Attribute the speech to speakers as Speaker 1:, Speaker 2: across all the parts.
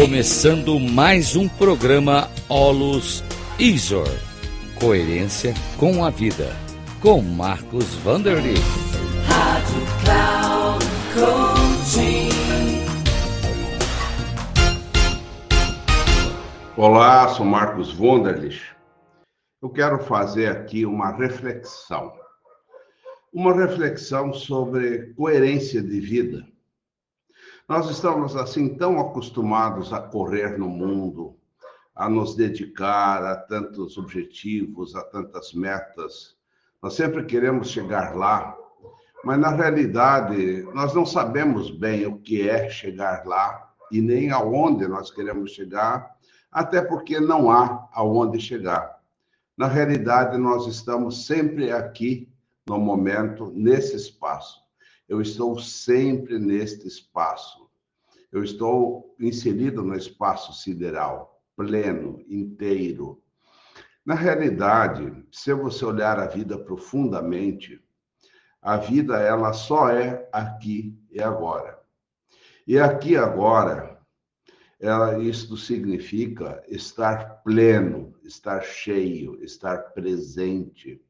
Speaker 1: Começando mais um programa Olus Isor. Coerência com a vida. Com Marcos Vanderly. Rádio Cloud Coaching.
Speaker 2: Olá, sou Marcos Vanderlich. Eu quero fazer aqui uma reflexão. Uma reflexão sobre coerência de vida nós estamos assim tão acostumados a correr no mundo, a nos dedicar a tantos objetivos, a tantas metas. Nós sempre queremos chegar lá, mas na realidade nós não sabemos bem o que é chegar lá e nem aonde nós queremos chegar, até porque não há aonde chegar. Na realidade, nós estamos sempre aqui no momento, nesse espaço. Eu estou sempre neste espaço. Eu estou inserido no espaço sideral, pleno, inteiro. Na realidade, se você olhar a vida profundamente, a vida ela só é aqui e agora. E aqui agora, ela, isto significa estar pleno, estar cheio, estar presente.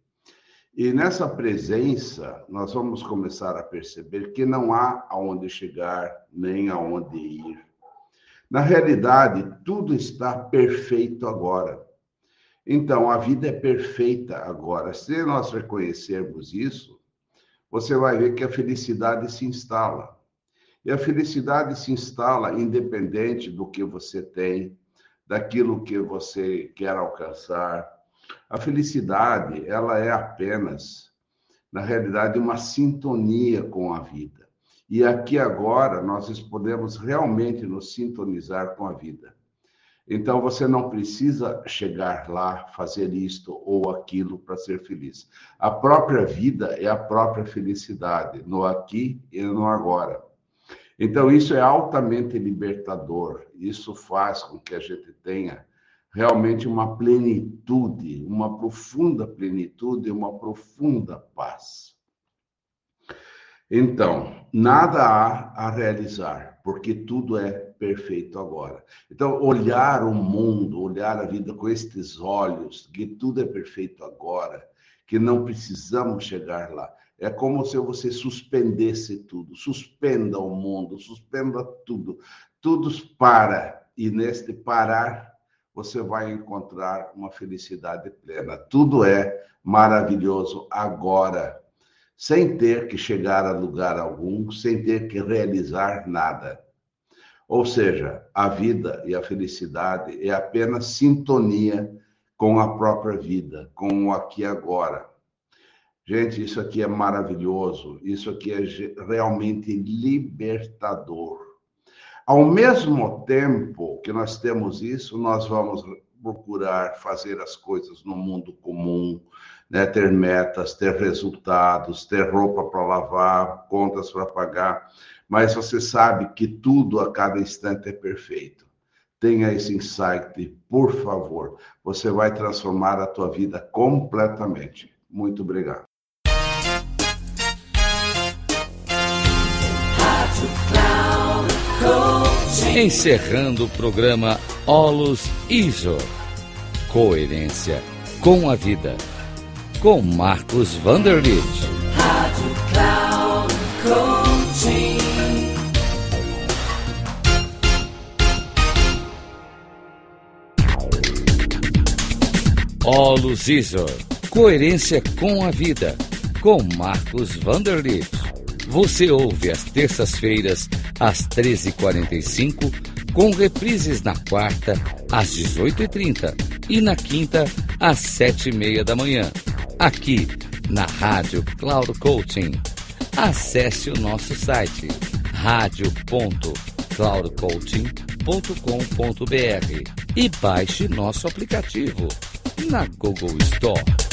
Speaker 2: E nessa presença, nós vamos começar a perceber que não há aonde chegar, nem aonde ir. Na realidade, tudo está perfeito agora. Então, a vida é perfeita agora. Se nós reconhecermos isso, você vai ver que a felicidade se instala. E a felicidade se instala independente do que você tem, daquilo que você quer alcançar, a felicidade, ela é apenas, na realidade, uma sintonia com a vida. E aqui agora nós podemos realmente nos sintonizar com a vida. Então você não precisa chegar lá, fazer isto ou aquilo para ser feliz. A própria vida é a própria felicidade, no aqui e no agora. Então isso é altamente libertador. Isso faz com que a gente tenha realmente uma plenitude, uma profunda plenitude, uma profunda paz. Então, nada há a realizar, porque tudo é perfeito agora. Então, olhar o mundo, olhar a vida com estes olhos, que tudo é perfeito agora, que não precisamos chegar lá. É como se você suspendesse tudo, suspenda o mundo, suspenda tudo. Tudo para, e neste parar você vai encontrar uma felicidade plena. Tudo é maravilhoso agora, sem ter que chegar a lugar algum, sem ter que realizar nada. Ou seja, a vida e a felicidade é apenas sintonia com a própria vida, com o aqui e agora. Gente, isso aqui é maravilhoso, isso aqui é realmente libertador. Ao mesmo tempo que nós temos isso, nós vamos procurar fazer as coisas no mundo comum, né? ter metas, ter resultados, ter roupa para lavar, contas para pagar, mas você sabe que tudo a cada instante é perfeito. Tenha esse insight, por favor. Você vai transformar a tua vida completamente. Muito obrigado.
Speaker 1: Encerrando o programa Olus ISO. Coerência com a vida. Com Marcos Vanderlit. Rádio Cloud Coaching. Olus ISO. Coerência com a vida. Com Marcos Vanderlit. Você ouve às terças-feiras, às 13h45, com reprises na quarta, às 18h30 e na quinta, às 7h30 da manhã. Aqui, na Rádio Cloud Coaching. Acesse o nosso site radio.cloudcoaching.com.br e baixe nosso aplicativo na Google Store.